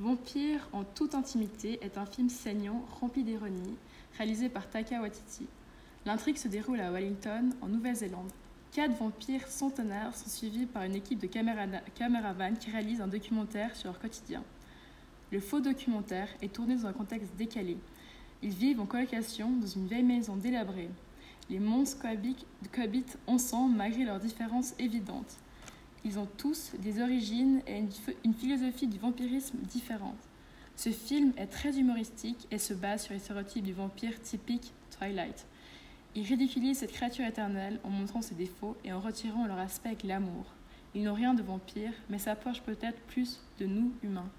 Vampire en toute intimité est un film saignant, rempli d'ironie, réalisé par Taka Waititi. L'intrigue se déroule à Wellington, en Nouvelle-Zélande. Quatre vampires centenaires sont suivis par une équipe de caméravans qui réalise un documentaire sur leur quotidien. Le faux documentaire est tourné dans un contexte décalé. Ils vivent en colocation dans une vieille maison délabrée. Les monstres cohabitent ensemble malgré leurs différences évidentes. Ils ont tous des origines et une, philosophie du vampirisme différente. Ce film est très humoristique et se base sur les stéréotypes du vampire typique Twilight. Il ridiculise cette créature éternelle en montrant ses défauts et en retirant leur aspect glamour. Ils n'ont rien de vampire, mais s'approchent peut-être plus de nous humains.